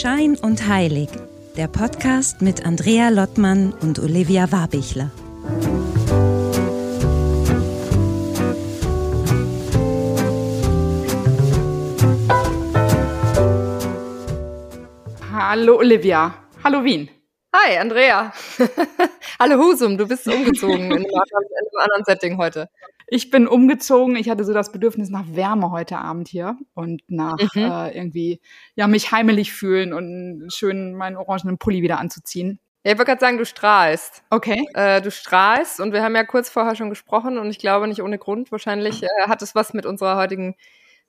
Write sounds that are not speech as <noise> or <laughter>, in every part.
Schein und Heilig, der Podcast mit Andrea Lottmann und Olivia Warbichler. Hallo Olivia. Hallo Wien. Hi Andrea. <laughs> Hallo Husum, du bist umgezogen in einem, anderen, in einem anderen Setting heute. Ich bin umgezogen. Ich hatte so das Bedürfnis nach Wärme heute Abend hier und nach mhm. äh, irgendwie, ja, mich heimelig fühlen und schön meinen orangenen Pulli wieder anzuziehen. Ja, ich wollte gerade sagen, du strahlst. Okay. Äh, du strahlst und wir haben ja kurz vorher schon gesprochen und ich glaube nicht ohne Grund. Wahrscheinlich <clears throat> äh, hat es was mit unserer heutigen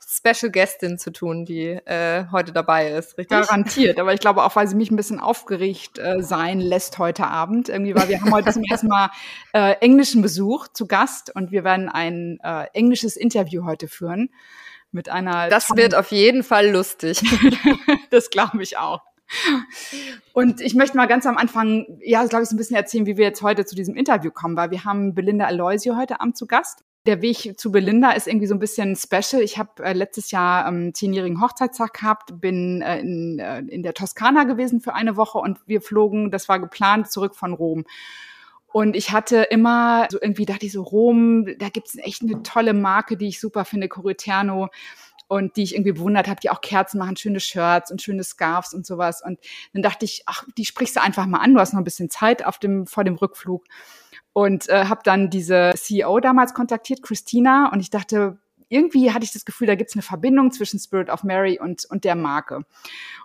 Special Guestin zu tun, die äh, heute dabei ist, richtig? Garantiert, aber ich glaube auch, weil sie mich ein bisschen aufgeregt äh, sein lässt heute Abend. Irgendwie, weil wir haben heute zum ersten Mal <laughs> äh, englischen Besuch zu Gast und wir werden ein äh, englisches Interview heute führen mit einer. Das wird auf jeden Fall lustig. <laughs> das glaube ich auch. Und ich möchte mal ganz am Anfang, ja, glaube ich, so ein bisschen erzählen, wie wir jetzt heute zu diesem Interview kommen, weil wir haben Belinda Aloisio heute Abend zu Gast. Der Weg zu Belinda ist irgendwie so ein bisschen special. Ich habe äh, letztes Jahr ähm, zehnjährigen Hochzeitstag gehabt, bin äh, in, äh, in der Toskana gewesen für eine Woche und wir flogen, das war geplant, zurück von Rom. Und ich hatte immer so irgendwie dachte ich so Rom, da gibt's echt eine tolle Marke, die ich super finde, Corriterno und die ich irgendwie bewundert habe, die auch Kerzen machen, schöne Shirts und schöne Scarves und sowas. Und dann dachte ich, ach, die sprichst du einfach mal an, du hast noch ein bisschen Zeit auf dem vor dem Rückflug und äh, habe dann diese CEO damals kontaktiert, Christina, und ich dachte, irgendwie hatte ich das Gefühl, da gibt es eine Verbindung zwischen Spirit of Mary und, und der Marke.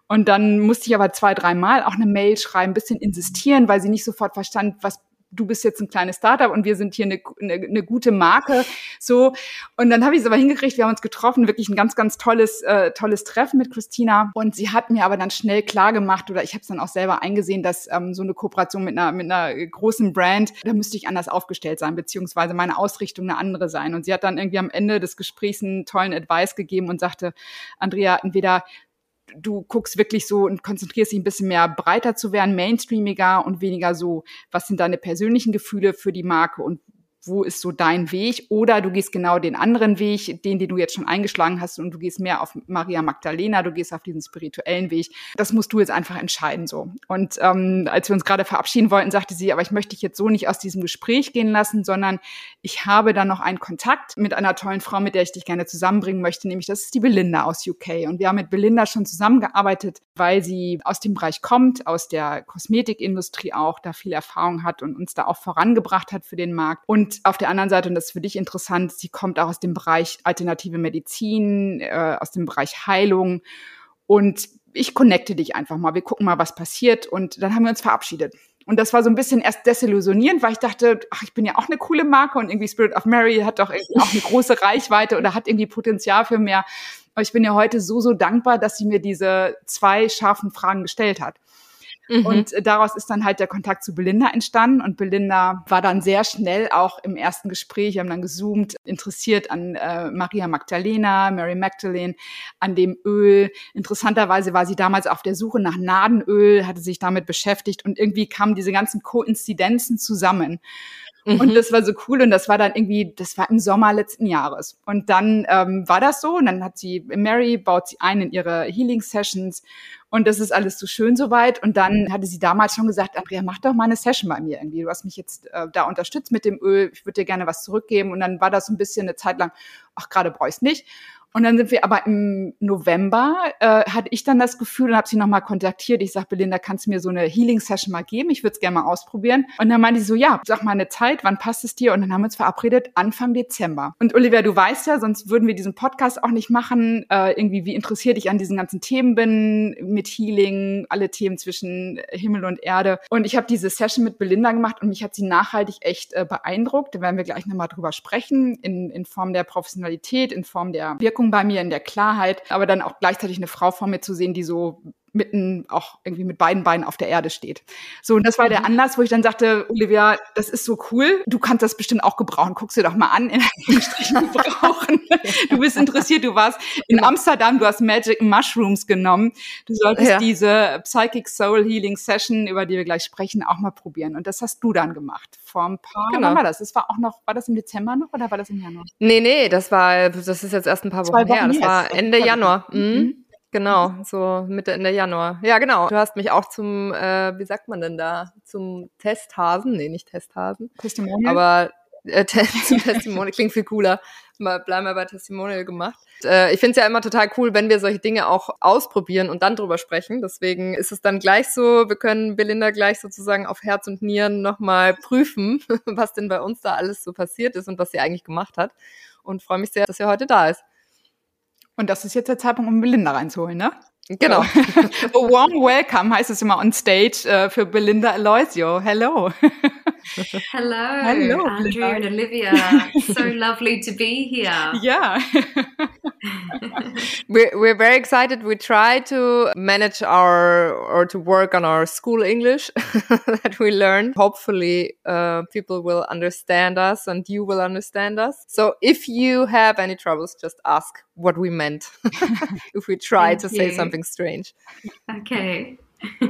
Und dann musste ich aber zwei, dreimal auch eine Mail schreiben, ein bisschen insistieren, weil sie nicht sofort verstand, was du bist jetzt ein kleines Startup und wir sind hier eine, eine, eine gute Marke. So. Und dann habe ich es aber hingekriegt, wir haben uns getroffen, wirklich ein ganz, ganz tolles, äh, tolles Treffen mit Christina. Und sie hat mir aber dann schnell klar gemacht, oder ich habe es dann auch selber eingesehen, dass ähm, so eine Kooperation mit einer, mit einer großen Brand, da müsste ich anders aufgestellt sein, beziehungsweise meine Ausrichtung eine andere sein. Und sie hat dann irgendwie am Ende des Gesprächs einen tollen Advice gegeben und sagte, Andrea, entweder du guckst wirklich so und konzentrierst dich ein bisschen mehr breiter zu werden, mainstreamiger und weniger so, was sind deine persönlichen Gefühle für die Marke und wo ist so dein Weg? Oder du gehst genau den anderen Weg, den, den du jetzt schon eingeschlagen hast und du gehst mehr auf Maria Magdalena, du gehst auf diesen spirituellen Weg. Das musst du jetzt einfach entscheiden so. Und ähm, als wir uns gerade verabschieden wollten, sagte sie, aber ich möchte dich jetzt so nicht aus diesem Gespräch gehen lassen, sondern ich habe da noch einen Kontakt mit einer tollen Frau, mit der ich dich gerne zusammenbringen möchte, nämlich das ist die Belinda aus UK. Und wir haben mit Belinda schon zusammengearbeitet, weil sie aus dem Bereich kommt, aus der Kosmetikindustrie auch, da viel Erfahrung hat und uns da auch vorangebracht hat für den Markt. Und auf der anderen Seite, und das ist für dich interessant, sie kommt auch aus dem Bereich alternative Medizin, äh, aus dem Bereich Heilung. Und ich connecte dich einfach mal. Wir gucken mal, was passiert. Und dann haben wir uns verabschiedet. Und das war so ein bisschen erst desillusionierend, weil ich dachte, ach, ich bin ja auch eine coole Marke und irgendwie Spirit of Mary hat doch irgendwie auch eine große <laughs> Reichweite oder hat irgendwie Potenzial für mehr. Aber ich bin ja heute so, so dankbar, dass sie mir diese zwei scharfen Fragen gestellt hat. Mhm. Und daraus ist dann halt der Kontakt zu Belinda entstanden. Und Belinda war dann sehr schnell auch im ersten Gespräch, wir haben dann gezoomt, interessiert an äh, Maria Magdalena, Mary Magdalene, an dem Öl. Interessanterweise war sie damals auf der Suche nach Nadenöl, hatte sich damit beschäftigt und irgendwie kamen diese ganzen Koinzidenzen zusammen. Mhm. Und das war so cool und das war dann irgendwie, das war im Sommer letzten Jahres. Und dann ähm, war das so und dann hat sie, Mary baut sie ein in ihre Healing Sessions und das ist alles so schön soweit. Und dann hatte sie damals schon gesagt, Andrea, mach doch mal eine Session bei mir irgendwie. Du hast mich jetzt äh, da unterstützt mit dem Öl. Ich würde dir gerne was zurückgeben. Und dann war das ein bisschen eine Zeit lang, ach, gerade brauche ich nicht. Und dann sind wir aber im November, äh, hatte ich dann das Gefühl und habe sie nochmal kontaktiert. Ich sage, Belinda, kannst du mir so eine Healing-Session mal geben? Ich würde es gerne mal ausprobieren. Und dann meinte sie so, ja, sag mal eine Zeit, wann passt es dir? Und dann haben wir uns verabredet, Anfang Dezember. Und Olivia, du weißt ja, sonst würden wir diesen Podcast auch nicht machen. Äh, irgendwie, wie interessiert ich an diesen ganzen Themen bin, mit Healing, alle Themen zwischen Himmel und Erde. Und ich habe diese Session mit Belinda gemacht und mich hat sie nachhaltig echt äh, beeindruckt. Da werden wir gleich nochmal drüber sprechen, in, in Form der Professionalität, in Form der Wirkung Wirkung bei mir, in der Klarheit, aber dann auch gleichzeitig eine Frau vor mir zu sehen, die so mitten auch irgendwie mit beiden Beinen auf der Erde steht. So, und das war der mhm. Anlass, wo ich dann sagte, Olivia, das ist so cool, du kannst das bestimmt auch gebrauchen. Guck's dir doch mal an, in <laughs> Anführungsstrichen gebrauchen. <laughs> Du bist interessiert, du warst in Amsterdam, du hast Magic Mushrooms genommen. Du solltest ja. diese Psychic Soul Healing Session, über die wir gleich sprechen, auch mal probieren. Und das hast du dann gemacht. Vor ein paar, genau. wann war das? Das war auch noch, war das im Dezember noch oder war das im Januar? Nee, nee, das war, das ist jetzt erst ein paar Wochen, Wochen her. Das war Ende Januar. Mhm. Mhm. Genau, so Mitte, Ende Januar. Ja, genau. Du hast mich auch zum, äh, wie sagt man denn da, zum Testhasen, nee, nicht Testhasen. Testimonial. Aber äh, <laughs> zum Testimonial klingt viel cooler. Mal, bleiben wir bei Testimonial gemacht. Äh, ich finde es ja immer total cool, wenn wir solche Dinge auch ausprobieren und dann drüber sprechen. Deswegen ist es dann gleich so, wir können Belinda gleich sozusagen auf Herz und Nieren nochmal prüfen, <laughs> was denn bei uns da alles so passiert ist und was sie eigentlich gemacht hat. Und freue mich sehr, dass sie heute da ist. Und das ist jetzt der Zeitpunkt, um Belinda reinzuholen, ne? Genau. <laughs> A warm welcome heißt es immer on stage uh, für Belinda Aloisio. Hello. <laughs> Hello, Hello, Andrea Belinda. and Olivia. so <laughs> lovely to be here. Yeah. We're, we're very excited. We try to manage our or to work on our school English that we learned. Hopefully, uh, people will understand us and you will understand us. So if you have any troubles, just ask what we meant if we try Thank to say you. Something strange. <laughs> Okay. <laughs>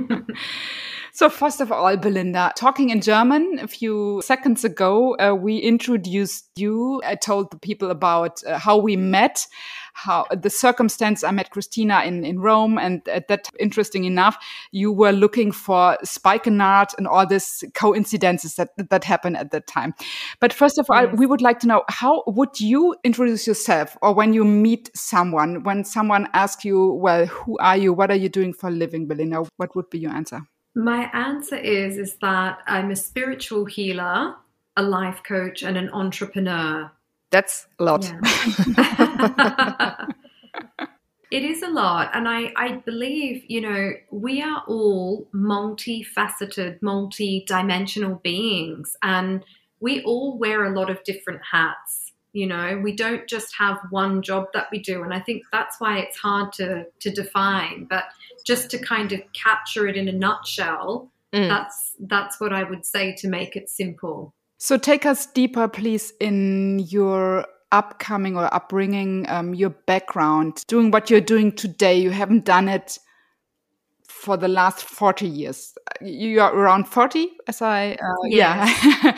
So first of all, Belinda, talking in German, a few seconds ago, uh, we introduced you. I told the people about uh, how we met, how the circumstance I met Christina in, in Rome. And at that, interesting enough, you were looking for spikenard and all these coincidences that, that happened at that time. But first of all, Yes. we would like to know, how would you introduce yourself or when you meet someone, when someone asks you, well, who are you? What are you doing for a living, Belinda? What would be your answer? My answer is is that I'm a spiritual healer, a life coach, and an entrepreneur. That's a lot. Yeah. <laughs> it is a lot. And I, I believe, you know, we are all multifaceted, multi dimensional beings, and we all wear a lot of different hats. You know, we don't just have one job that we do. And I think that's why it's hard to, to define. But just to kind of capture it in a nutshell, Mm. that's that's what I would say to make it simple. So take us deeper, please, in your upcoming or upbringing, um, your background, doing what you're doing today. You haven't done it for the last 40 years. You are around 40, as I, uh, yeah,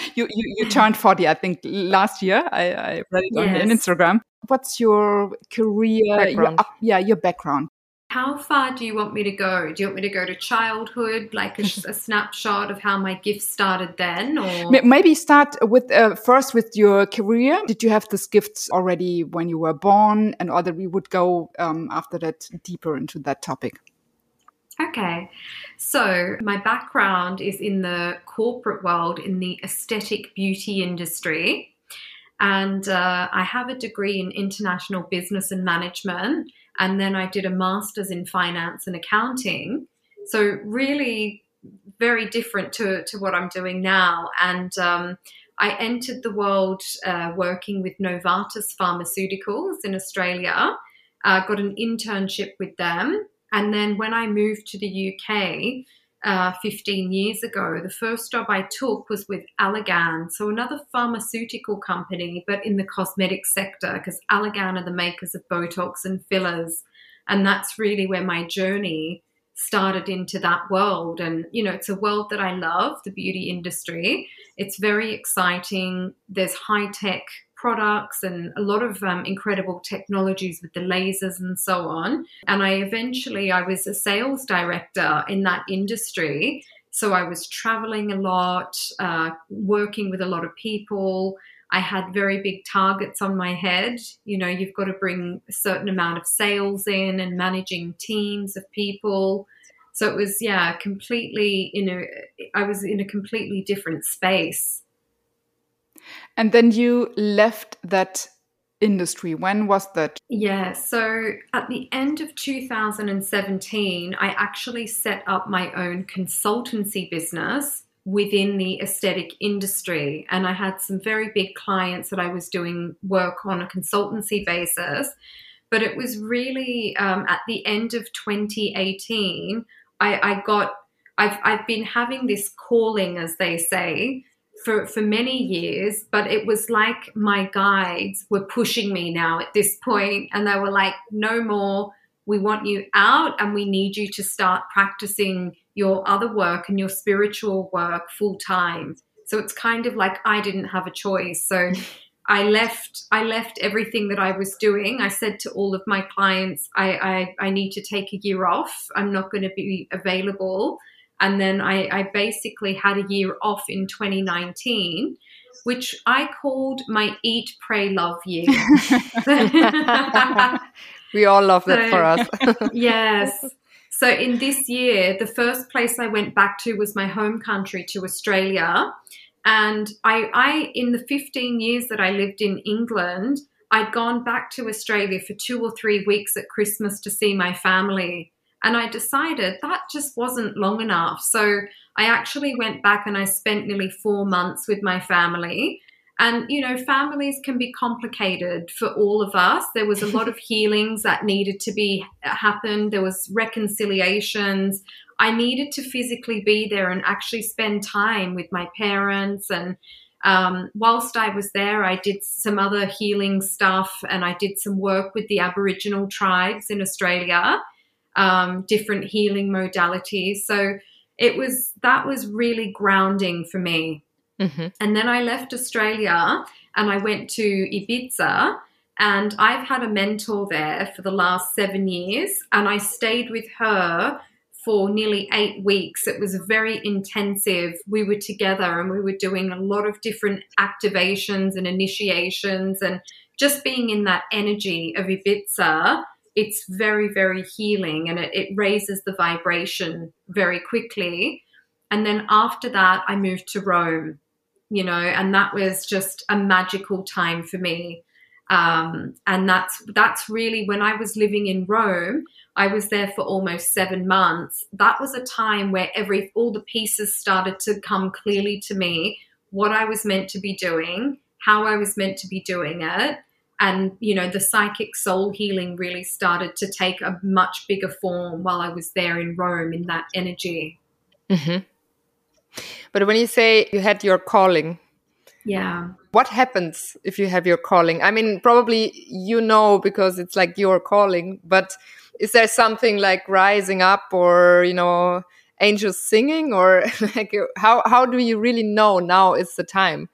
<laughs> you, you, you turned 40, I think, last year. I, I read it on, on Yes. Instagram. What's your career, your up, yeah, your background? How far do you want me to go? Do you want me to go to childhood, like a, a snapshot of how my gifts started then, or Maybe start with uh, first with your career. Did you have these gifts already when you were born, and or that we would go um, after that deeper into that topic? Okay. So, my background is in the corporate world, in the aesthetic beauty industry. And uh, I have a degree in international business and management. And then I did a master's in finance and accounting. So, really very different to, to what I'm doing now. And um, I entered the world uh, working with Novartis Pharmaceuticals in Australia, uh, got an internship with them. And then when I moved to the UK uh, 15 years ago, the first job I took was with Allergan, so another pharmaceutical company, but in the cosmetic sector, because Allergan are the makers of Botox and fillers. And that's really where my journey started into that world. And, you know, it's a world that I love, the beauty industry. It's very exciting. There's high tech products and a lot of um, incredible technologies with the lasers and so on. And I eventually I was a sales director in that industry. So I was traveling a lot, uh, working with a lot of people. I had very big targets on my head. You know, you've got to bring a certain amount of sales in and managing teams of people. So it was, yeah, completely you know, I was in a completely different space. And then you left that industry. When was that? Yeah, so at the end of 2017, I actually set up my own consultancy business within the aesthetic industry. And I had some very big clients that I was doing work on a consultancy basis. But it was really um, at the end of 2018, I, I got, I've, I've been having this calling, as they say, for, for many years, but it was like my guides were pushing me now at this point, and they were like, no more. We want you out, and we need you to start practicing your other work and your spiritual work full time. So it's kind of like I didn't have a choice. So <laughs> I left I left everything that I was doing. I said to all of my clients, I, I, I need to take a year off. I'm not going to be available. And then I, I basically had a year off in 2019, which I called my Eat, Pray, Love year. <laughs> we all love that for us. <laughs> yes. So in this year, the first place I went back to was my home country, to Australia. And I, I, in the 15 years that I lived in England, I'd gone back to Australia for two or three weeks at Christmas to see my family. And I decided that just wasn't long enough. So I actually went back and I spent nearly four months with my family. And, you know, families can be complicated for all of us. There was a lot of <laughs> healings that needed to be happened, There was reconciliations. I needed to physically be there and actually spend time with my parents. And um, whilst I was there, I did some other healing stuff and I did some work with the Aboriginal tribes in Australia, um, different healing modalities. So it was that was really grounding for me. Mm-hmm. And then I left Australia and I went to Ibiza. And I've had a mentor there for the last seven years, and I stayed with her for nearly eight weeks. It was very intensive. We were together and we were doing a lot of different activations and initiations and just being in that energy of Ibiza. It's very, very healing and it, it raises the vibration very quickly. And then after that, I moved to Rome, you know, and that was just a magical time for me. Um, and that's that's really when I was living in Rome. I was there for almost seven months. That was a time where every all the pieces started to come clearly to me. What I was meant to be doing, how I was meant to be doing it, and you know the psychic soul healing really started to take a much bigger form while I was there in Rome in that energy. Mm-hmm. But when you say you had your calling, yeah. What happens if you have your calling? I mean, probably you know because it's like your calling, but is there something like rising up or, you know, angels singing or <laughs> like how how do you really know now is the time?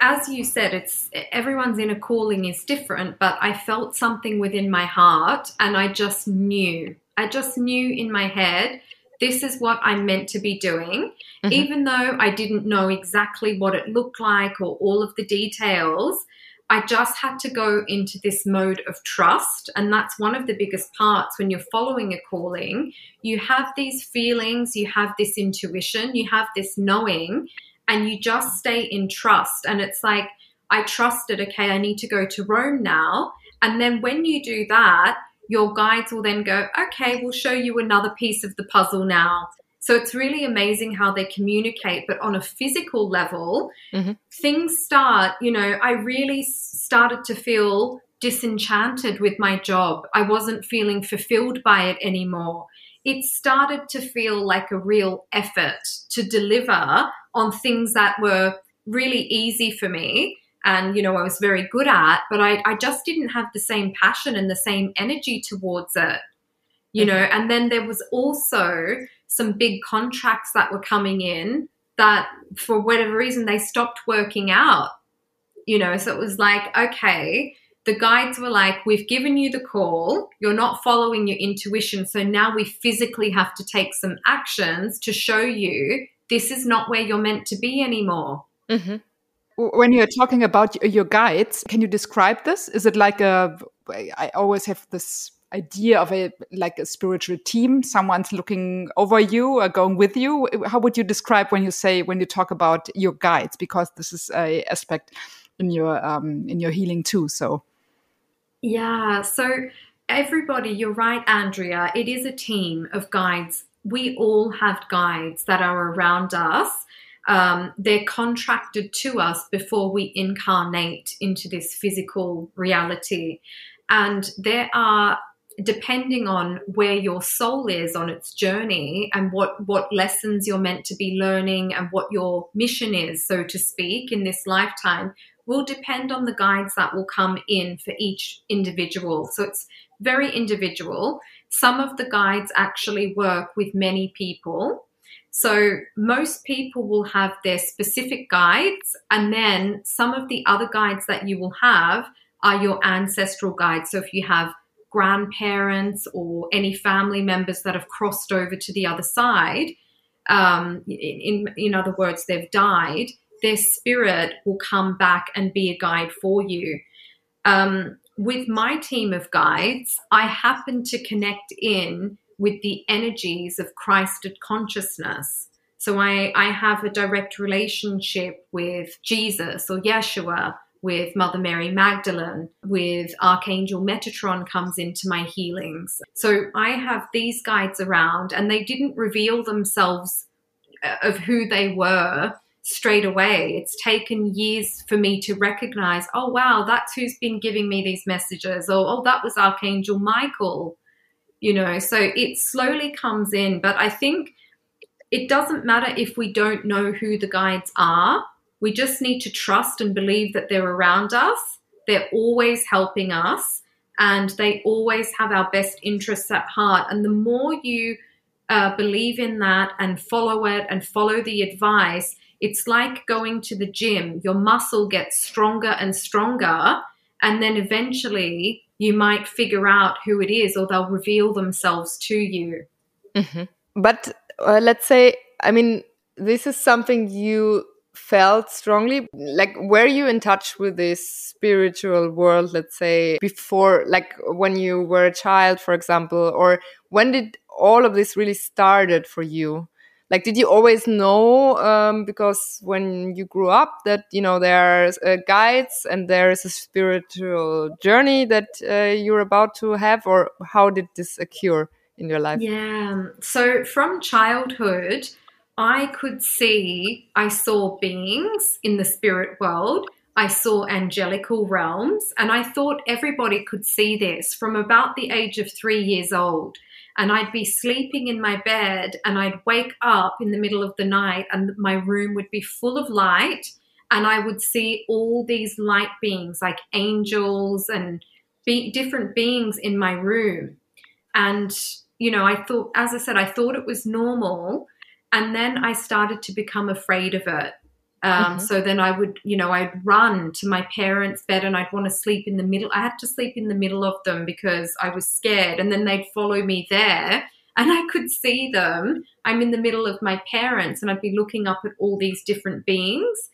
As you said, it's everyone's inner calling is different, but I felt something within my heart and I just knew. I just knew in my head this is what I'm meant to be doing. Mm-hmm. Even though I didn't know exactly what it looked like or all of the details, I just had to go into this mode of trust. And that's one of the biggest parts when you're following a calling. You have these feelings, you have this intuition, you have this knowing, and you just stay in trust. And it's like, I trusted, okay, I need to go to Rome now. And then when you do that, your guides will then go, okay, we'll show you another piece of the puzzle now. So it's really amazing how they communicate. But on a physical level, mm-hmm. things start, you know, I really started to feel disenchanted with my job. I wasn't feeling fulfilled by it anymore. It started to feel like a real effort to deliver on things that were really easy for me and you know I was very good at, but I, I just didn't have the same passion and the same energy towards it. You know, mm-hmm. and then there was also some big contracts that were coming in that for whatever reason they stopped working out. You know, so it was like, okay, the guides were like, We've given you the call, you're not following your intuition. So now we physically have to take some actions to show you this is not where you're meant to be anymore. Mm-hmm. When you're talking about your guides, can you describe this? Is it like a? I always have this idea of a like a spiritual team someone's looking over you or going with you how would you describe when you say when you talk about your guides because this is a aspect in your um in your healing too so yeah so everybody you're right andrea it is a team of guides we all have guides that are around us um, they're contracted to us before we incarnate into this physical reality. And there are depending on where your soul is on its journey and what what lessons you're meant to be learning and what your mission is so to speak in this lifetime will depend on the guides that will come in for each individual. So it's very individual. Some of the guides actually work with many people. So most people will have their specific guides, and then some of the other guides that you will have are your ancestral guides. So if you have grandparents or any family members that have crossed over to the other side, um, in, in other words, they've died, their spirit will come back and be a guide for you. Um, with my team of guides, I happen to connect in with the energies of Christed consciousness. So I, I have a direct relationship with Jesus or Yeshua, with Mother Mary Magdalene, with Archangel Metatron comes into my healings. So I have these guides around and they didn't reveal themselves uh, of who they were straight away. It's taken years for me to recognize, oh, wow, that's who's been giving me these messages. Or, oh, that was Archangel Michael. You know, so it slowly comes in. But I think it doesn't matter if we don't know who the guides are. We just need to trust and believe that they're around us. They're always helping us and they always have our best interests at heart. And the more you uh, believe in that and follow it and follow the advice, it's like going to the gym. Your muscle gets stronger and stronger. And then eventually you might figure out who it is or they'll reveal themselves to you. Mm-hmm. But uh, let's say, I mean, this is something you felt strongly. Like, were you in touch with this spiritual world, let's say, before, like when you were a child, for example? Or when did all of this really started for you? Like did you always know um, because when you grew up that you know there's uh, guides and there's a spiritual journey that uh, you're about to have or how did this occur in your life? Yeah so from childhood i could see i saw beings in the spirit world. I saw angelical realms, and I thought everybody could see this from about the age of three years old and I'd be sleeping in my bed and I'd wake up in the middle of the night and my room would be full of light and I would see all these light beings like angels and be- different beings in my room. And, you know, I thought, as I said, I thought it was normal. And then I started to become afraid of it. Um, mm-hmm. So then I would, you know, I'd run to my parents' bed and I'd want to sleep in the middle. I had to sleep in the middle of them because I was scared. And then they'd follow me there and I could see them. I'm in the middle of my parents and I'd be looking up at all these different beings.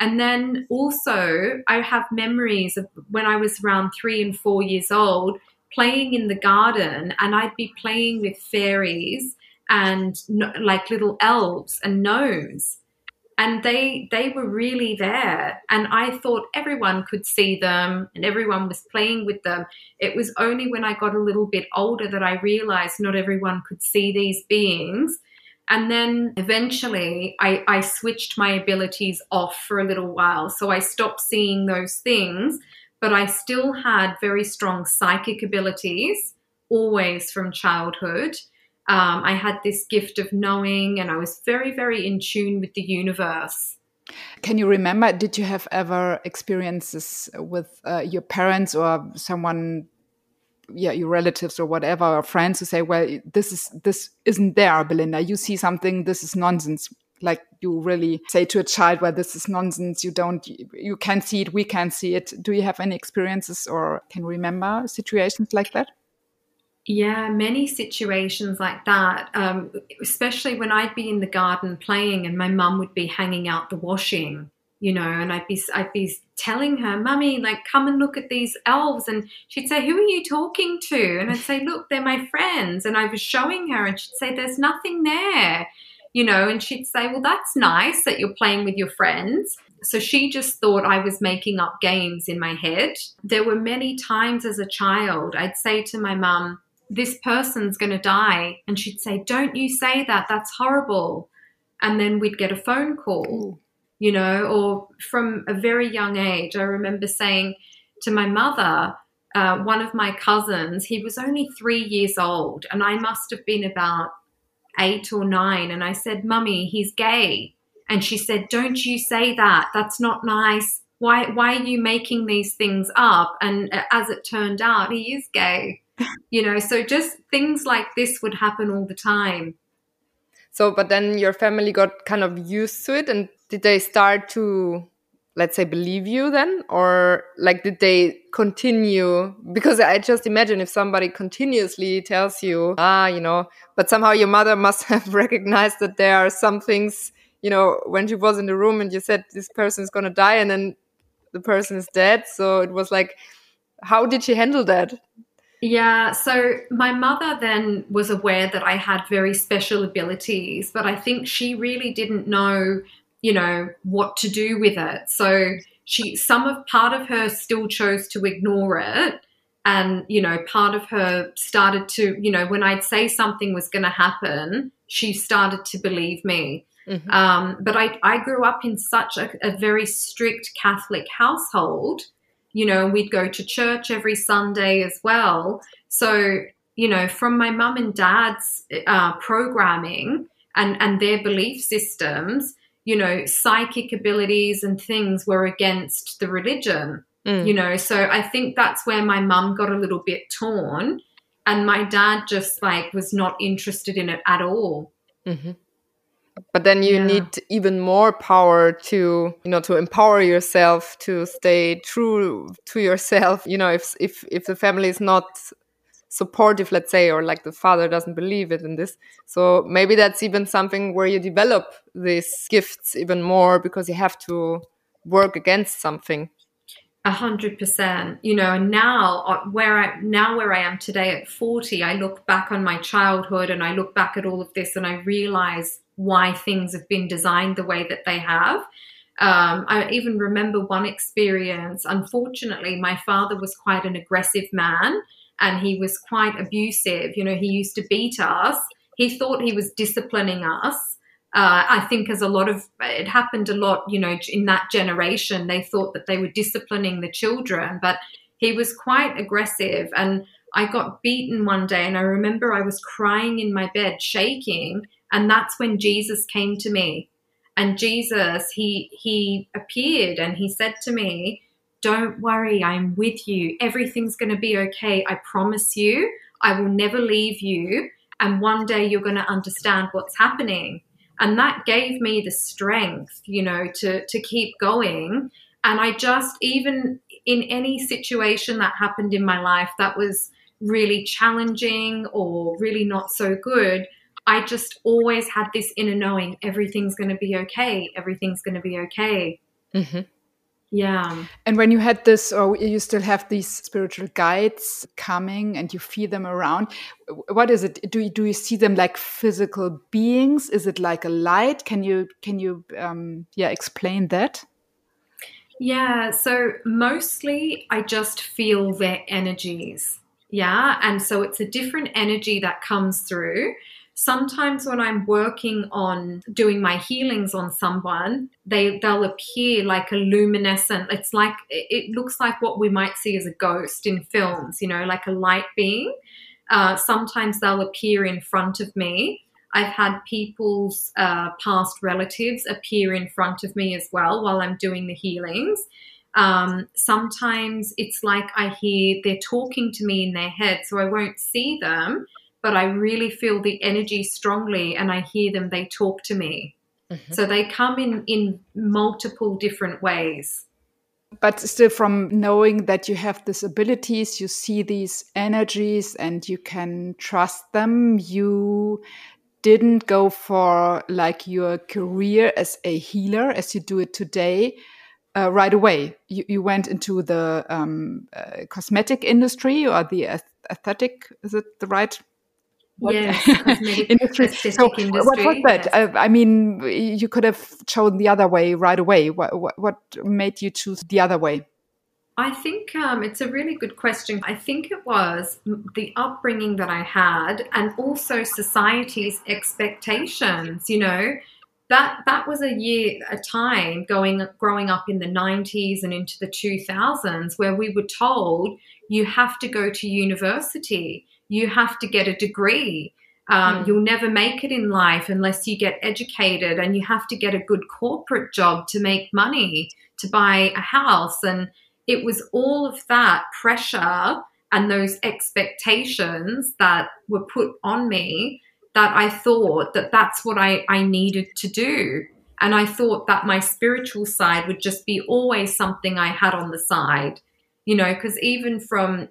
And then also, I have memories of when I was around three and four years old playing in the garden and I'd be playing with fairies and like little elves and gnomes and they they were really there. And i thought everyone could see them and everyone was playing with them. It was only when i got a little bit older that i realized not everyone could see these beings. And then eventually I, I switched my abilities off for a little while. So i stopped seeing those things but i still had very strong psychic abilities always from childhood um, I had this gift of knowing, and I was very, very in tune with the universe. Can you remember? Did you have ever experiences with uh, your parents or someone, yeah, your relatives or whatever, or friends who say, "Well, this is this isn't there, Belinda. You see something. This is nonsense." Like you really say to a child, "Well, this is nonsense. You don't. You can't see it. We can't see it." Do you have any experiences or can remember situations like that? Yeah, many situations like that, um, especially when I'd be in the garden playing and my mum would be hanging out the washing, you know, and I'd be I'd be telling her, "Mummy, like come and look at these elves," and she'd say, "Who are you talking to?" And I'd say, "Look, they're my friends," and I was showing her, and she'd say, "There's nothing there." You know, and she'd say, Well, that's nice that you're playing with your friends. So she just thought I was making up games in my head. There were many times as a child I'd say to my mum, this person's going to die. And she'd say, Don't you say that. That's horrible. And then we'd get a phone call, Ooh. you know, or from a very young age. I remember saying to my mother, uh, one of my cousins, he was only three years old, and I must have been about eight or nine. And I said, Mummy, he's gay. And she said, Don't you say that. That's not nice. Why, why are you making these things up? And uh, as it turned out, he is gay you know, so just things like this would happen all the time. So, but then your family got kind of used to it, and did they start to, let's say, believe you then, or like did they continue? Because I just imagine if somebody continuously tells you, ah, you know, but somehow your mother must <laughs> have recognized that there are some things, you know, when she was in the room and you said this person is gonna die, and then the person is dead. So it was like, how did she handle that? Yeah, so my mother then was aware that I had very special abilities, but I think she really didn't know, you know, what to do with it. So she some of part of her still chose to ignore it and you know part of her started to you know when i'd say something was going to happen she started to believe me mm-hmm. um, but I, I grew up in such a, a very strict catholic household you know, we'd go to church every Sunday as well. So, you know, from my mum and dad's uh, programming and, and their belief systems, you know, psychic abilities and things were against the religion, mm. you know. So I think that's where my mum got a little bit torn. And my dad just like was not interested in it at all. Mm-hmm but then you yeah. need even more power to you know to empower yourself to stay true to yourself. You know if if if the family is not supportive let's say or like the father doesn't believe it in this. So maybe that's even something where you develop these gifts even more because you have to work against something. A hundred percent. You know and now uh, where i now where i am today at 40 i look back on my childhood and i look back at all of this and i realize why things have been designed the way that they have. Um, I even remember one experience. Unfortunately, my father was quite an aggressive man and he was quite abusive. You know, he used to beat us. He thought he was disciplining us. Uh, I think, as a lot of it happened a lot, you know, in that generation, they thought that they were disciplining the children, but he was quite aggressive. And I got beaten one day, and I remember I was crying in my bed, shaking and that's when Jesus came to me. And Jesus, he he appeared and he said to me, "Don't worry, I'm with you. Everything's going to be okay. I promise you. I will never leave you, and one day you're going to understand what's happening." And that gave me the strength, you know, to to keep going. And I just even in any situation that happened in my life that was really challenging or really not so good, I just always had this inner knowing everything's going to be okay. Everything's going to be okay. Mm-hmm. Yeah. And when you had this, or you still have these spiritual guides coming and you feel them around, what is it? Do you, do you see them like physical beings? Is it like a light? Can you, can you, um, yeah, explain that? Yeah. So mostly I just feel their energies. Yeah. And so it's a different energy that comes through sometimes when i'm working on doing my healings on someone they they'll appear like a luminescent it's like it looks like what we might see as a ghost in films you know like a light being. Uh, sometimes they'll appear in front of me. I've had people's uh, past relatives appear in front of me as well while I'm doing the healings. Um, sometimes it's like I hear they're talking to me in their head, so I won't see them, but I really feel the energy strongly and I hear them, they talk to me. Mm-hmm. So they come in in multiple different ways. But still, from knowing that you have these abilities, you see these energies and you can trust them, you didn't go for like your career as a healer as you do it today uh, right away. You, you, went into the um, uh, cosmetic industry or the aesthetic, is it the right what yes, <laughs> industry. So industry. what was that? Yes. Uh, I mean, you could have chosen the other way right away. What, what, what made you choose the other way? I think um, it's a really good question. I think it was the upbringing that I had, and also society's expectations. You know, that that was a year, a time going growing up in the '90s and into the 2000s, where we were told you have to go to university you have to get a degree. Um, mm. You'll never make it in life unless you get educated, and you have to get a good corporate job to make money to buy a house. And it was all of that pressure and those expectations that were put on me that I thought that that's what I, I needed to do. And I thought that my spiritual side would just be always something I had on the side, you know, because even from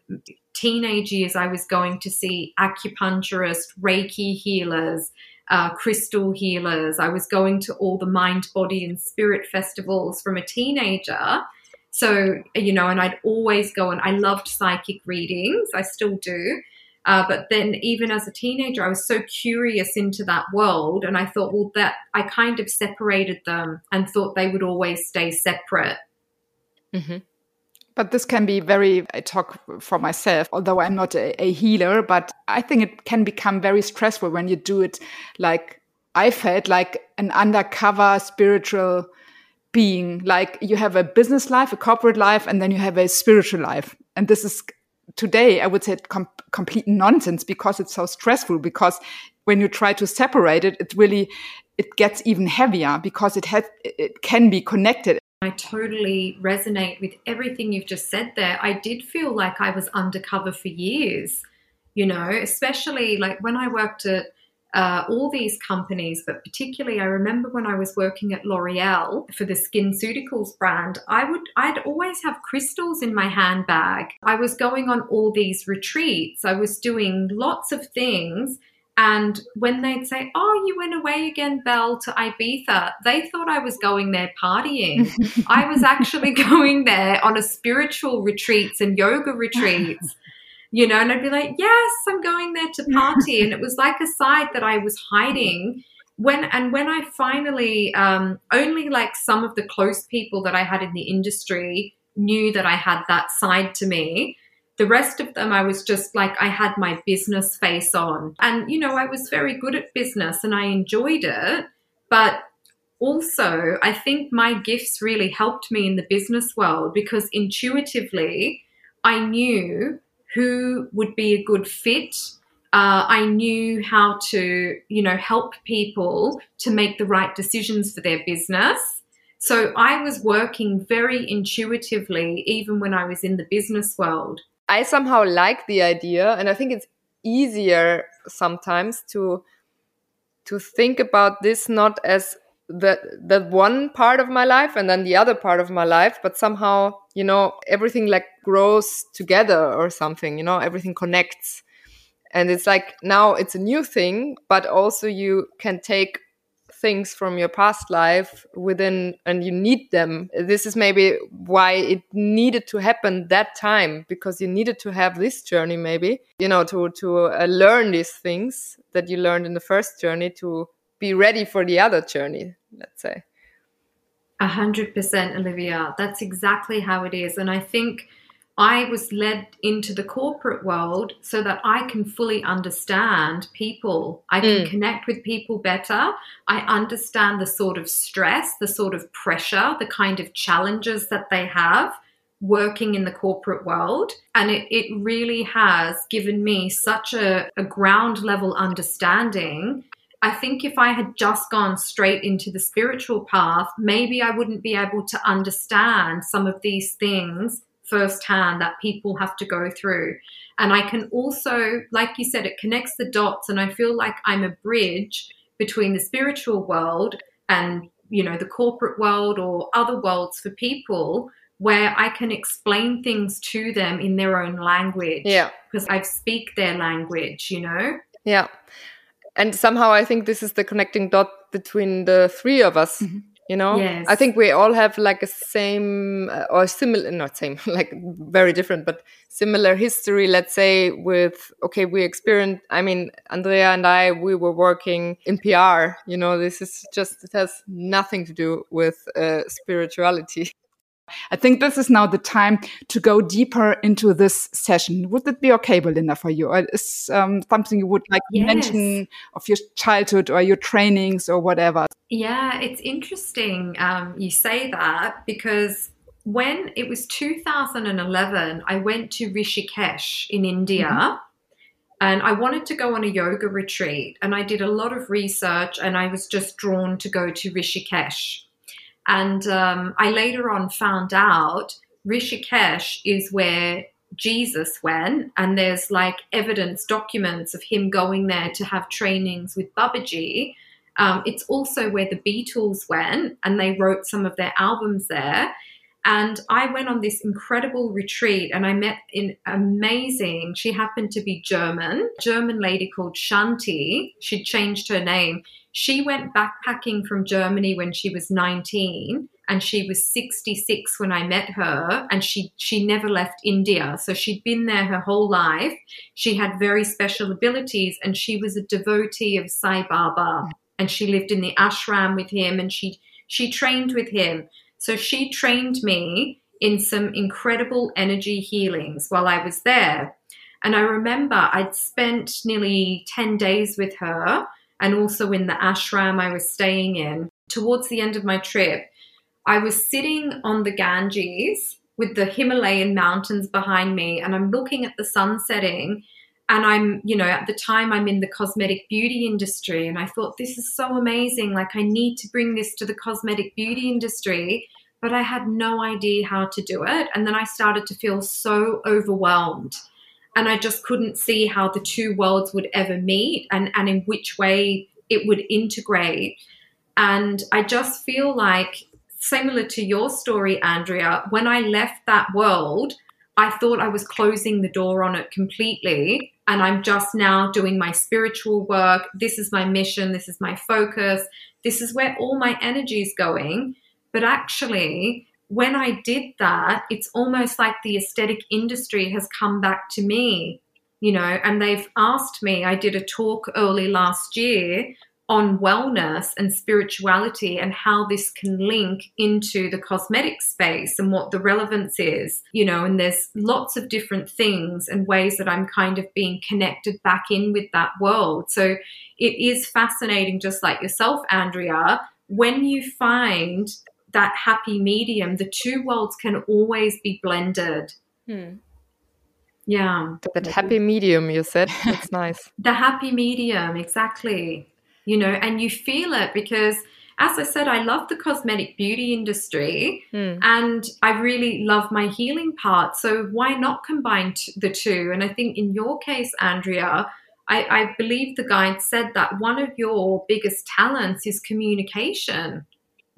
teenage years, I was going to see acupuncturists, Reiki healers, uh, crystal healers. I was going to all the mind, body, and spirit festivals from a teenager. So, you know, and I'd always go and I loved psychic readings. I still do. Uh, but then, even as a teenager, I was so curious into that world, and I thought, well, that I kind of separated them and thought they would always stay separate. Mm-hmm. But this can be very, I talk for myself, although I'm not a, a, healer, but I think it can become very stressful when you do it like I felt like an undercover spiritual being. Like you have a business life, a corporate life, and then you have a spiritual life. And this is today, I would say com complete nonsense because it's so stressful. Because when you try to separate it, it really it gets even heavier because it has it can be connected. I totally resonate with everything you've just said there. I did feel like I was undercover for years, you know, especially like when I worked at uh, all these companies, but particularly I remember when I was working at L'Oreal for the SkinCeuticals brand, I would I'd always have crystals in my handbag. I was going on all these retreats. I was doing lots of things. And when they'd say, Oh, you went away again, Belle, to Ibiza, they thought I was going there partying. <laughs> I was actually going there on a spiritual retreats and yoga retreats you know, and I'd be like, yes, I'm going there to party. and it was like a side that I was hiding. When and when I finally, um, only like some of the close people that I had in the industry knew that I had that side to me. The rest of them, I was just like, I had my business face on. And, you know, I was very good at business and I enjoyed it. But also, I think my gifts really helped me in the business world because intuitively, I knew who would be a good fit. Uh, I knew how to, you know, help people to make the right decisions for their business. So I was working very intuitively, even when I was in the business world. I somehow like the idea, and I think it's easier sometimes to to think about this not as the that one part of my life and then the other part of my life but somehow you know everything like grows together or something you know everything connects. And it's like now it's a new thing but also you can take things from your past life within and you need them this is maybe why it needed to happen that time because you needed to have this journey maybe you know to to uh, learn these things that you learned in the first journey to be ready for the other journey, let's say. A hundred percent, Olivia. That's exactly how it is. And I think I was led into the corporate world so that I can fully understand people. I can mm. connect with people better. I understand the sort of stress, the sort of pressure, the kind of challenges that they have working in the corporate world. And it, it really has given me such a, a ground level understanding I think if I had just gone straight into the spiritual path, maybe I wouldn't be able to understand some of these things firsthand that people have to go through. And I can also, like you said, it connects the dots, and I feel like I'm a bridge between the spiritual world and you know the corporate world or other worlds for people where I can explain things to them in their own language. Yeah. Because I speak their language, you know? Yeah and somehow I think this is the connecting dot between the three of us. Mm-hmm. You know, yes. I think we all have like a same uh, or similar, not same, <laughs> like very different, but similar history. Let's say with okay, we experienced. I mean, Andrea and I, we were working in PR. You know, this is just it has nothing to do with uh, spirituality. <laughs> I think this is now the time to go deeper into this session. Would it be okay, Belinda, for you? Or is um, something you would like yes. to mention of your childhood or your trainings or whatever? Yeah, it's interesting um, you say that because when it was 2011, I went to Rishikesh in India. Mm-hmm. And I wanted to go on a yoga retreat, and I did a lot of research, and I was just drawn to go to Rishikesh. And um, I later on found out Rishikesh is where Jesus went, and there's like evidence, documents of him going there to have trainings with Babaji. Um, it's also where the Beatles went, and they wrote some of their albums there. And I went on this incredible retreat and I met an amazing, she happened to be German, German lady called Shanti. She'd changed her name. She went backpacking from Germany when she was 19 and she was 66 when I met her and she she never left India. So she'd been there her whole life. She had very special abilities and she was a devotee of Sai Baba. And she lived in the ashram with him and she she trained with him. So she trained me in some incredible energy healings while I was there. And I remember I'd spent nearly 10 days with her and also in the ashram I was staying in towards the end of my trip I was sitting on the Ganges with the Himalayan mountains behind me, and I'm looking at the sun setting. And I'm, you know, at the time I'm in the cosmetic beauty industry, and I thought, this is so amazing. Like, I need to bring this to the cosmetic beauty industry, but I had no idea how to do it. And then I started to feel so overwhelmed. And I just couldn't see how the two worlds would ever meet and, and in which way it would integrate. And I just feel like similar to your story, Andrea, when I left that world, I thought I was closing the door on it completely. And I'm just now doing my spiritual work. This is my mission. This is my focus. This is where all my energy is going. But actually, when I did that, it's almost like the aesthetic industry has come back to me, you know, and they've asked me. I did a talk early last year on wellness and spirituality and how this can link into the cosmetic space and what the relevance is, you know, and there's lots of different things and ways that I'm kind of being connected back in with that world. So it is fascinating, just like yourself, Andrea, when you find that happy medium, the two worlds can always be blended. Hmm. Yeah. That happy medium, you said. <laughs> That's nice. the happy medium, exactly you know, and you feel it because as I said, I love the cosmetic beauty industry mm. and I really love my healing part. So why not combine t- the two? And I think in your case, Andrea, I, I believe the guide said that one of your biggest talents is communication,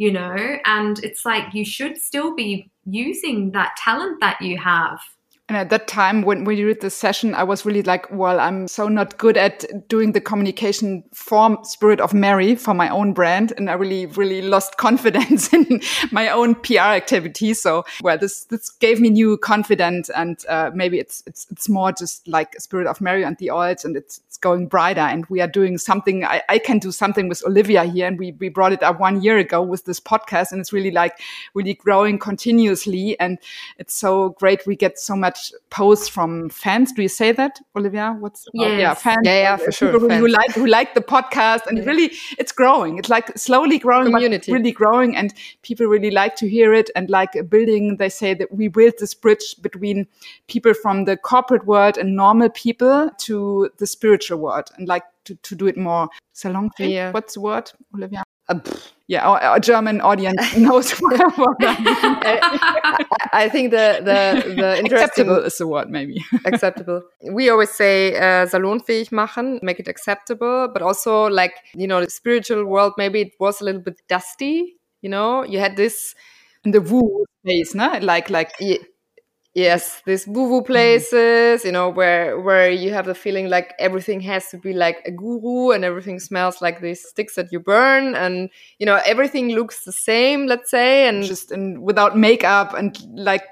you know, and it's like you should still be using that talent that you have. And at that time, when, you did the session, I was really like, well, I'm so not good at doing the communication form Spirit of Mary for my own brand. And I really, really lost <laughs> confidence in my own PR activity. So, well, this, this gave me new confidence. And uh, maybe it's, it's, it's more just like Spirit of Mary and the oils and it's going brighter. And we are doing something, I, I can do something with Olivia here. And we, we brought it up one year ago with this podcast. And it's really like really growing continuously. And it's so great. We get so much posts from fans. Do you say that, Olivia? What's yes. oh, yeah, fans? Yeah, yeah, for sure. People who like who like the podcast, and yeah. really, it's growing. It's like slowly growing, Community. really growing, and people really like to hear it. And like building, they say that we build this bridge between people from the corporate world and normal people to the spiritual world, and like to, to do it more salon. Yeah. What's the word, Olivia? Uh, yeah, our, our, German audience <laughs> knows <laughs> what <laughs> I, I think the the the acceptable is the word maybe acceptable. We always say uh, salonfähig machen, make it acceptable, but also like you know the spiritual world. Maybe it was a little bit dusty. You know, you had this in the woo space, no? Like like yeah, yes these woo woo mm. places you know where where you have the feeling like everything has to be like a guru and everything smells like these sticks that you burn and you know everything looks the same let's say and just and without makeup and like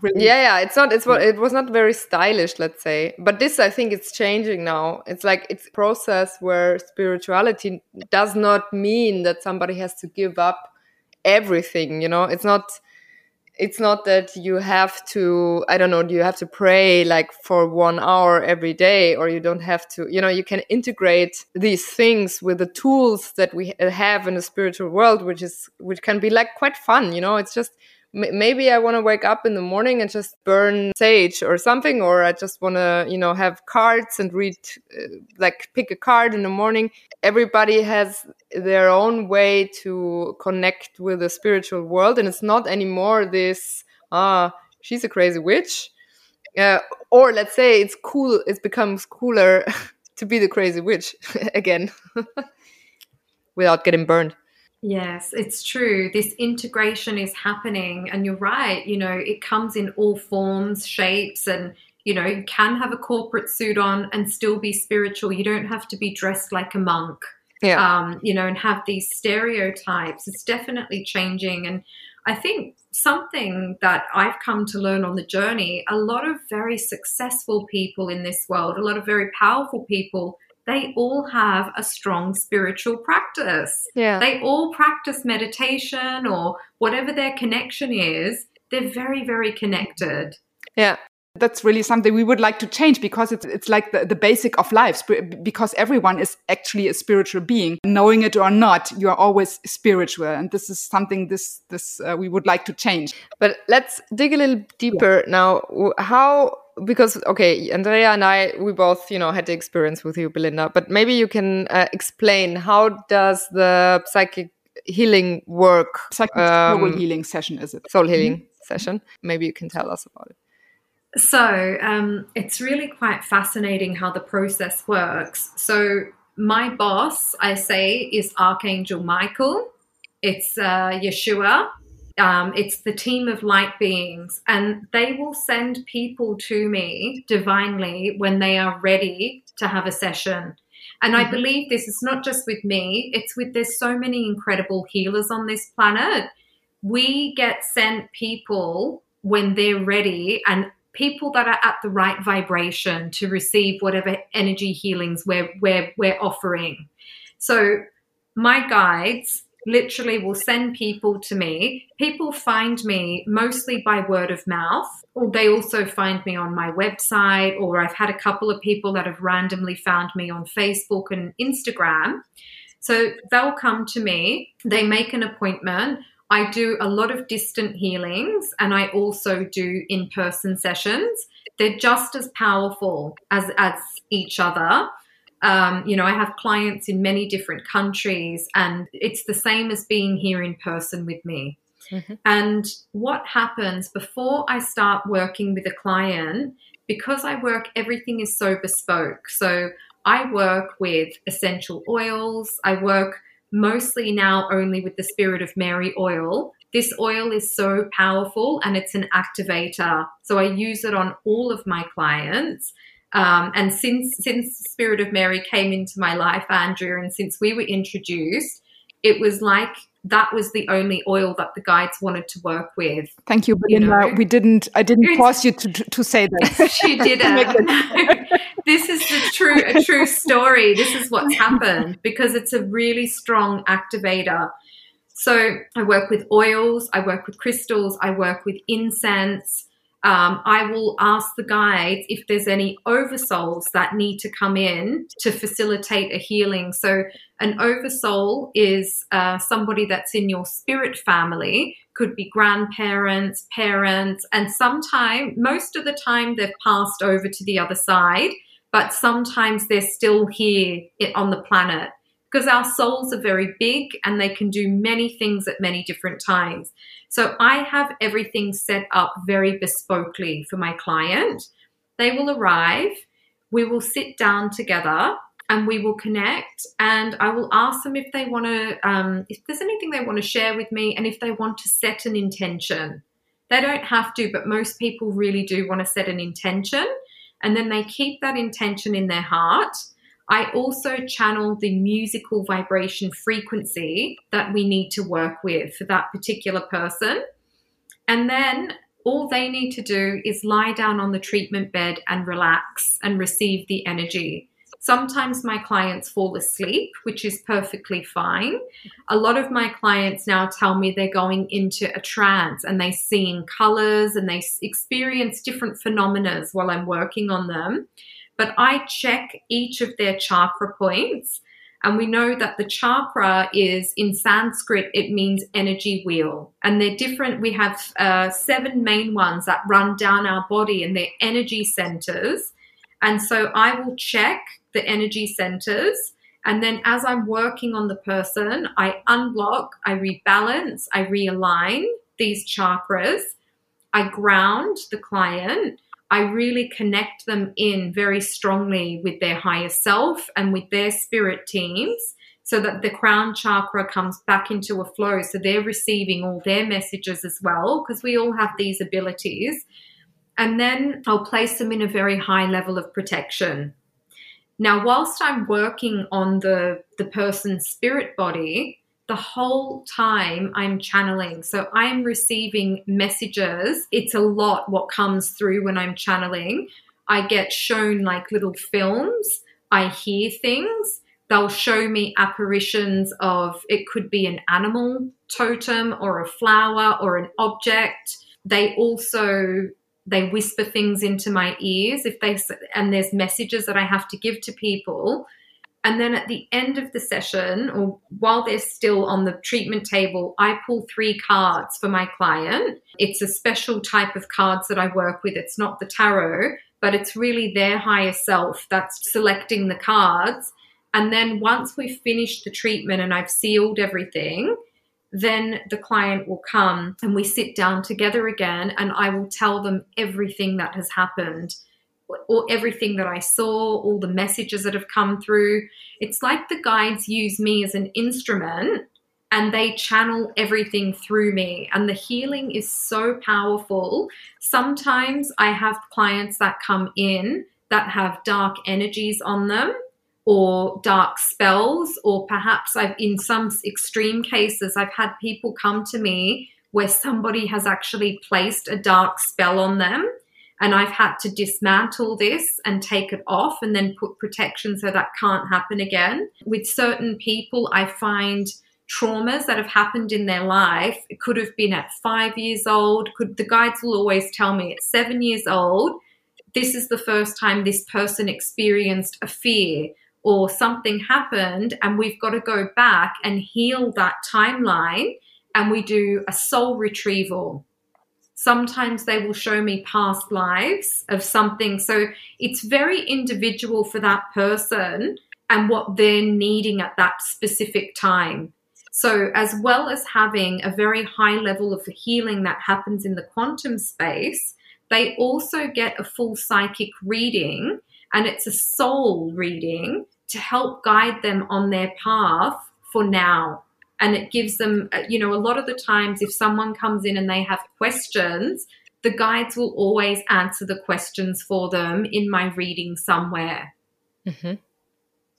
really yeah yeah it's not it's what mm. it was not very stylish let's say but this i think it's changing now. It's like it's a process where spirituality does not mean that somebody has to give up everything you know? It's not it's not that you have to i don't know you have to pray like for one hour every day or you don't have to you know you can integrate these things with the tools that we have in the spiritual world which is which can be like quite fun you know? It's just maybe I want to wake up in the morning and just burn sage or something, or I just want to, you know, have cards and read, uh, like pick a card in the morning. Everybody has their own way to connect with the spiritual world, and it's not anymore this, ah, she's a crazy witch. uh, or let's say it's cool it becomes cooler <laughs> to be the crazy witch <laughs> again <laughs> without getting burned Yes, it's true. This integration is happening, and you're right. You know, it comes in all forms, shapes, and you know, you can have a corporate suit on and still be spiritual. You don't have to be dressed like a monk. Yeah. Um, you know, and have these stereotypes. It's definitely changing. And I think something that I've come to learn on the journey a lot of very successful people in this world, a lot of very powerful people, they all have a strong spiritual practice. Yeah. They all practice meditation or whatever their connection is. They're very, very connected. Yeah. That's really something we would like to change because it's it's like the, the basic of life because everyone is actually a spiritual being knowing it or not you are always spiritual and this is something this this uh, we would like to change but let's dig a little deeper yeah. now how because okay andrea and i we both you know had the experience with you belinda but maybe you can uh, explain how does the psychic healing work psychic um, soul healing session is it soul healing mm -hmm. session maybe you can tell us about it so um, it's really quite fascinating how the process works. So my boss, I say, is Archangel Michael. It's uh, Yeshua. Um, it's the team of light beings, and they will send people to me divinely when they are ready to have a session. And mm-hmm. I believe this is not just with me, it's with there's so many incredible healers on this planet. We get sent people when they're ready and people that are at the right vibration to receive whatever energy healings we're, we're, we're offering. So my guides literally will send people to me. People find me mostly by word of mouth, or they also find me on my website, or I've had a couple of people that have randomly found me on Facebook and Instagram. So they'll come to me, they make an appointment. I do a lot of distant healings and I also do in person sessions. They're just as powerful as, as each other. Um, you know, I have clients in many different countries, and it's the same as being here in person with me. Mm-hmm. And what happens before I start working with a client, because I work, everything is so bespoke. So I work with essential oils, I work mostly now only with the Spirit of Mary oil. This oil is so powerful and it's an activator. So I use it on all of my clients. Um, and since since Spirit of Mary came into my life, Andrea, and since we were introduced, it was like that was the only oil that the guides wanted to work with. Thank you, Belinda. You know? We didn't. I didn't force you to to say that. <laughs> she <laughs> didn't. <laughs> this is the true a true story. This is what's happened because it's a really strong activator. So I work with oils, I work with crystals, I work with incense. Um, I will ask the guides if there's any oversouls that need to come in to facilitate a healing. So, an oversoul is uh, somebody that's in your spirit family, could be grandparents, parents, and sometimes, most of the time, they've passed over to the other side but sometimes they're still here on the planet because our souls are very big and they can do many things at many different times. So I have everything set up very bespokely for my client. They will arrive, we will sit down together and we will connect and I will ask them if they want to, um, if there's anything they want to share with me and if they want to set an intention. They don't have to, but most people really do want to set an intention and then they keep that intention in their heart. I also channel the musical vibration frequency that we need to work with for that particular person. And then all they need to do is lie down on the treatment bed and relax and receive the energy. Sometimes my clients fall asleep, which is perfectly fine. A lot of my clients now tell me they're going into a trance and they're seeing colors and they experience different phenomena while I'm working on them. But I check each of their chakra points. And we know that the chakra is in Sanskrit, it means energy wheel. And they're different. We have uh, seven main ones that run down our body and they're energy centers. And so I will check the energy centers. And then as I'm working on the person, I unblock, I rebalance, I realign these chakras. I ground the client. I really connect them in very strongly with their higher self and with their spirit teams so that the crown chakra comes back into a flow. So they're receiving all their messages as well, because we all have these abilities. And then I'll place them in a very high level of protection. Now, whilst I'm working on the, the person's spirit body, the whole time I'm channeling. So I'm receiving messages. It's a lot what comes through when I'm channeling. I get shown like little films, I hear things. They'll show me apparitions of it could be an animal totem or a flower or an object. They also they whisper things into my ears if they and there's messages that I have to give to people and then at the end of the session, or while they're still on the treatment table, I pull three cards for my client. It's a special type of cards that I work with. It's not the tarot, but it's really their higher self that's selecting the cards. And then once we've finished the treatment and I've sealed everything, then the client will come and we sit down together again and I will tell them everything that has happened or everything that I saw, all the messages that have come through. It's like the guides use me as an instrument and they channel everything through me. And the healing is so powerful. Sometimes I have clients that come in that have dark energies on them or dark spells, or perhaps I've, in some extreme cases, I've had people come to me where somebody has actually placed a dark spell on them and I've had to dismantle this and take it off and then put protection so that can't happen again. With certain people, I find traumas that have happened in their life. It could have been at five years old. Could the guides will always tell me at seven years old, this is the first time this person experienced a fear or something happened, and we've got to go back and heal that timeline. And we do a soul retrieval Sometimes they will show me past lives of something. So it's very individual for that person and what they're needing at that specific time. So, as well as having a very high level of healing that happens in the quantum space, they also get a full psychic reading, and it's a soul reading to help guide them on their path for now and it gives them uh, you know a lot of the times if someone comes in and they have questions the guides will always answer the questions for them in my reading somewhere mm-hmm.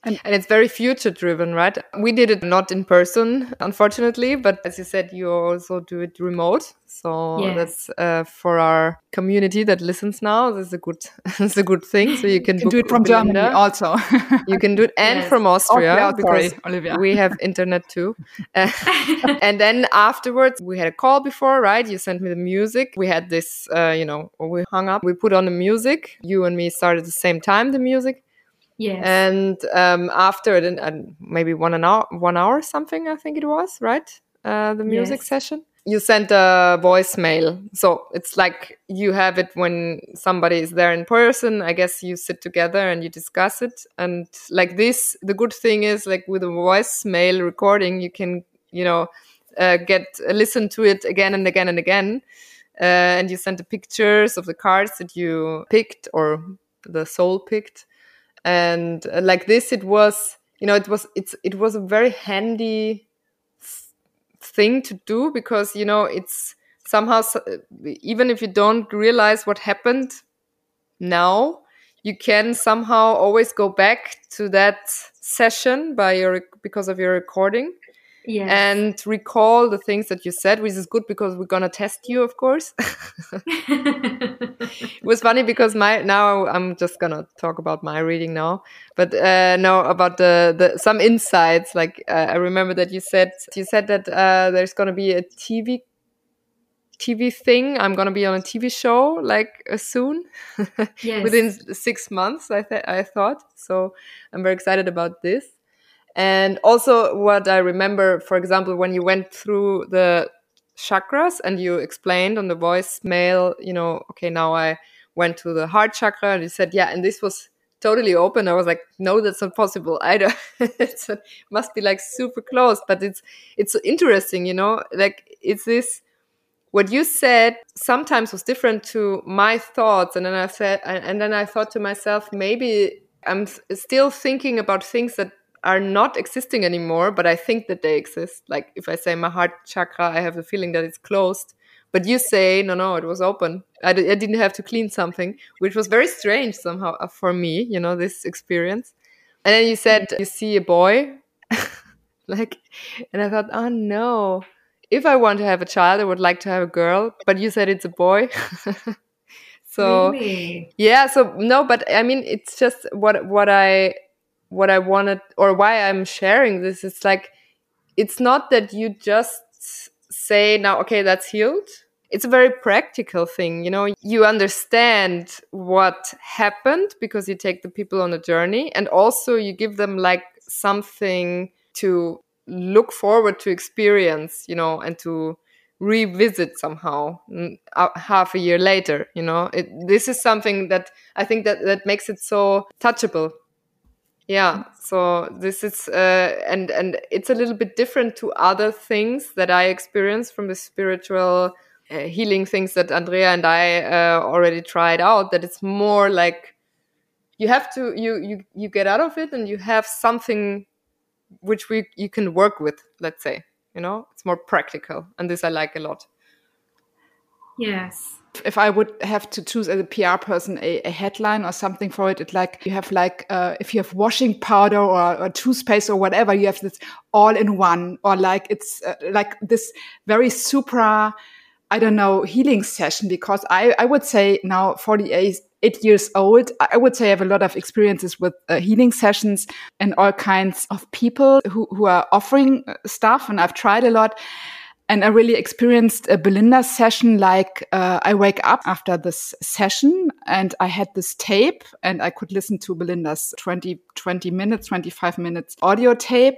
And, and it's very future driven, right? We did it not in person, unfortunately, but as you said, you also do it remote. So yes. that's uh, for our community that listens now. This is a good, <laughs> this a good thing. So you can, you can do it from Germany also. <laughs> you can do it and yes. from Austria oh, because sorry, Olivia. we have internet too. Uh, <laughs> and then afterwards, we had a call before, right? You sent me the music. We had this, uh, you know, we hung up. We put on the music. You and me started at the same time. The music Yes. And um, after it, uh, maybe one an hour, one hour something, I think it was, right? Uh, the music yes. session. You sent a voicemail, so it's like you have it when somebody is there in person. I guess you sit together and you discuss it, and like this, the good thing is like with a voicemail recording, you can, you know, uh, get uh, listen to it again and again and again. Uh, and you send the pictures of the cards that you picked or the soul picked and uh, like this it was you know it was it's it was a very handy thing to do because you know it's somehow even if you don't realize what happened now you can somehow always go back to that session by your because of your recording yes. and recall the things that you said, which is good because we're gonna test you, of course. <laughs> it was funny because my now I'm just gonna talk about my reading now, but uh, no about the, the some insights. Like uh, I remember that you said you said that uh, there's gonna be a TV TV thing. I'm gonna be on a TV show like uh, soon, <laughs> yes. within six months. I th- I thought so. I'm very excited about this. And also, what I remember, for example, when you went through the chakras and you explained on the voicemail, you know, okay, now I went to the heart chakra, and you said, yeah, and this was totally open. I was like, no, that's not possible either. <laughs> it must be like super close, but it's it's interesting, you know, like it's this what you said sometimes was different to my thoughts and then i said and then i thought to myself maybe i'm still thinking about things that are not existing anymore but i think that they exist. Like if i say my heart chakra i have the feeling that it's closed. But you say no no it was open. I d- I didn't have to clean something which was very strange somehow uh, for me you know this experience. And then you said you see a boy? <laughs> Like and i thought oh no. If I want to have a child, I would like to have a girl, but you said it's a boy. <laughs> so Really? yeah, so no, but I mean it's just what what I what I wanted or why I'm sharing this. It's like it's not that you just say now, okay, that's healed. It's a very practical thing, you know. You understand what happened because you take the people on a journey, and also you give them like something to look forward to experience, you know, and to revisit somehow mm, half a year later you know it, this is something that i think that that makes it so touchable yeah so this is uh, and and it's a little bit different to other things that i experience from the spiritual uh, healing things that andrea and i uh, already tried out that it's more like you have to you you you get out of it and you have something which we you can work with let's say you know it's more practical and this i like a lot Yes. If I would have to choose as a PR person a, a headline or something for it, it like you have like uh, if you have washing powder or, or toothpaste or whatever, you have this all in one, or like it's uh, like this very supra, I don't know, healing session. Because I I would say now forty eight eight years old, I would say I have a lot of experiences with uh, healing sessions and all kinds of people who who are offering uh, stuff, and I've tried a lot. And I really experienced a Belinda session. Like uh, I wake up after this session and I had this tape and I could listen to Belinda's 20, 20 minutes, 25 minutes audio tape.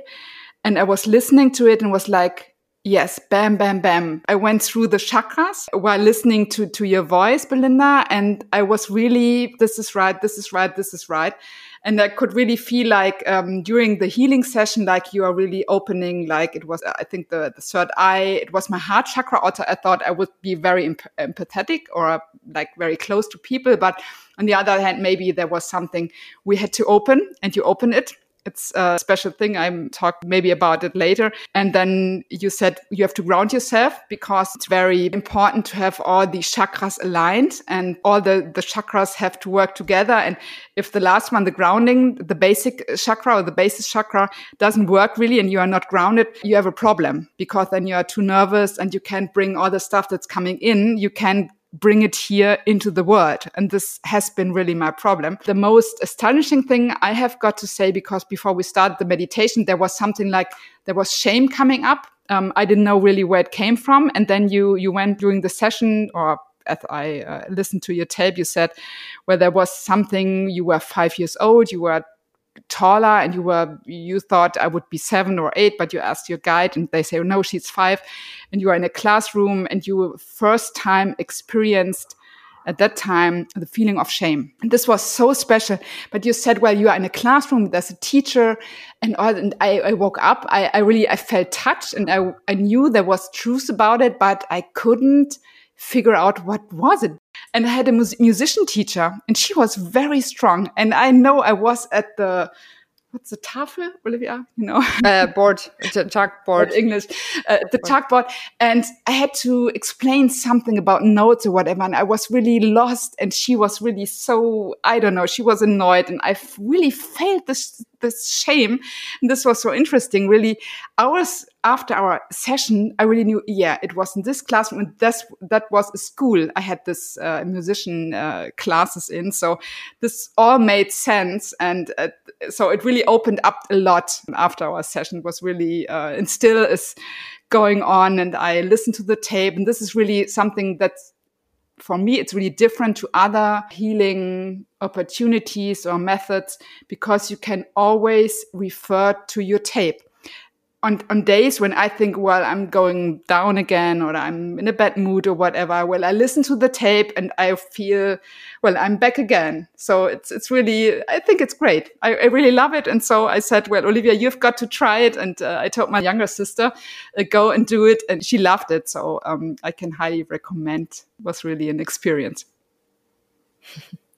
And I was listening to it and was like, yes, bam, bam, bam. I went through the chakras while listening to, to your voice, Belinda. And I was really, this is right, this is right, this is right and I could really feel like um, during the healing session, like you are really opening, like it was, I think the, the third eye, it was my heart chakra. Also, I thought I would be very emp- empathetic or like very close to people, but on the other hand, maybe there was something we had to open, and you open it, it's a special thing. I'm talk maybe about it later. And then you said you have to ground yourself because it's very important to have all the chakras aligned and all the, the chakras have to work together. And if the last one, the grounding, the basic chakra or the basis chakra doesn't work really and you are not grounded, you have a problem because then you are too nervous and you can't bring all the stuff that's coming in. You can bring it here into the world. And this has been really my problem. The most astonishing thing I have got to say, because before we started the meditation, there was something like there was shame coming up. Um, I didn't know really where it came from. And then you, you went during the session or as I uh, listened to your tape, you said where there was something, you were five years old, you were taller and you were you thought I would be seven or eight, but you asked your guide and they say, oh, no, she's five, and you are in a classroom and you first time experienced at that time the feeling of shame. And this was so special. But you said, well, you are in a classroom, there's a teacher, and, all, and I, I woke up. I, I really I felt touched and I, I knew there was truth about it, but I couldn't figure out what was it. And I had a mus musician teacher and she was very strong. And I know I was at the, what's the Tafel, Olivia? You know, <laughs> uh, board, chalkboard, <laughs> English, uh, the chalkboard, and I had to explain something about notes or whatever, and I was really lost, and she was really so I don't know, she was annoyed, and I really felt this this shame. And this was so interesting. Really, hours after our session, I really knew, yeah, it was in this classroom. And that was a school. I had this uh, musician uh, classes in. So this all made sense. And uh, so it really opened up a lot after our session was really, uh, and still is going on. And I listened to the tape. And this is really something that's for me, it's really different to other healing opportunities or methods because you can always refer to your tape. On, on days when I think, well, I'm going down again or I'm in a bad mood or whatever, well, I listen to the tape and I feel, well, I'm back again. So it's, it's really, I think it's great. I, I really love it. And so I said, well, Olivia, you've got to try it. And uh, I told my younger sister, uh, go and do it. And she loved it. So um, I can highly recommend. It was really an experience. <laughs>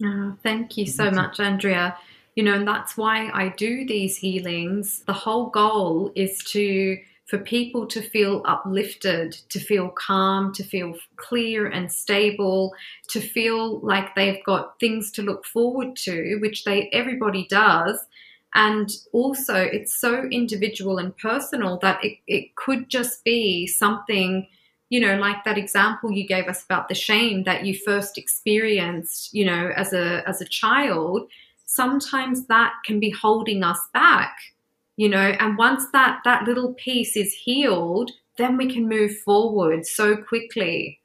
Oh, thank you so much, Andrea you know and that's why i do these healings. The whole goal is to for people to feel uplifted to feel calm to feel clear and stable to feel like they've got things to look forward to which they everybody does. And also it's so individual and personal that it, it could just be something you know like that example you gave us about the shame that you first experienced you know as a as a child sometimes that can be holding us back you know and once that that little piece is healed then we can move forward so quickly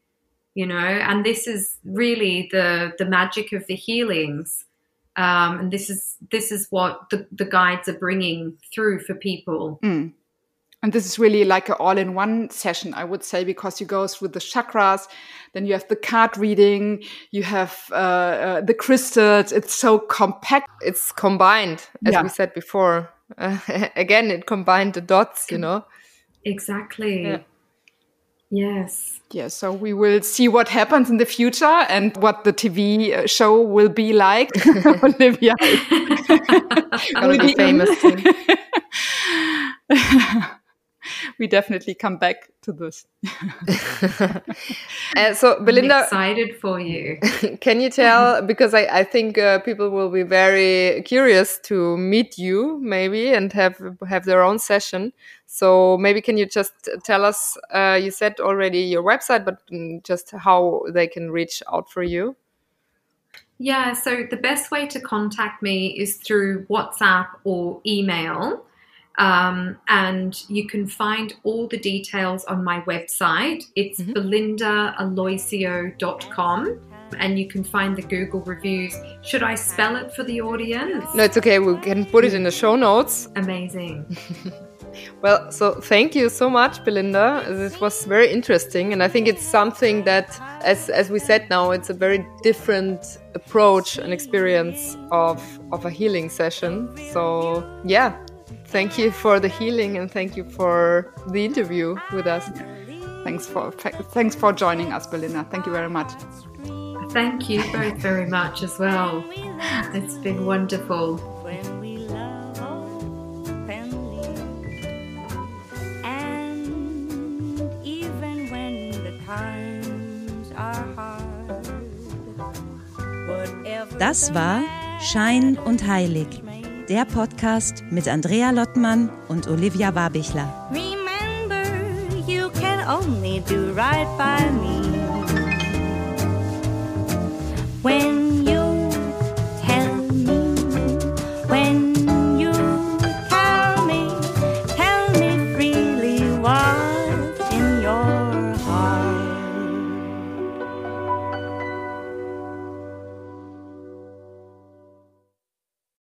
you know and this is really the the magic of the healings um, and this is this is what the, the guides are bringing through for people mm. And this is really like an all in one session, I would say, because you go through the chakras, then you have the card reading, you have uh, uh, the crystals. It's so compact. It's combined, as yeah. we said before. Uh, <laughs> again, it combined the dots, you know? Exactly. Yeah. Yes. Yeah, so we will see what happens in the future and what the TV uh, show will be like. <laughs> <laughs> Olivia will be famous. <laughs> we definitely come back to this. <laughs> uh, so, Belinda, I'm excited for you. <laughs> can you tell? Because I, I think uh, people will be very curious to meet you, maybe, and have have their own session. So, maybe can you just tell us? Uh, you said already your website, but mm, just how they can reach out for you. Yeah, so the best way to contact me is through WhatsApp or email. Um, and you can find all the details on my website. It's mm-hmm. belindaaloisio.com and you can find the Google reviews. Should I spell it for the audience? No, it's okay. We can put it in the show notes. Amazing. <laughs> well, so thank you so much, Belinda. This was very interesting, and I think it's something that, as as we said now, it's a very different approach and experience of of a healing session. So yeah, thank you for the healing and thank you for the interview with us. Thanks for thanks for joining us, Belinda. Thank you very much. Thank you both very much as well. It's been wonderful. When we love and even when the times are hard. Das war Shine und Heilig der Podcast mit Andrea Lottmann und Olivia Barbichler. Remember, you can only do right by me. When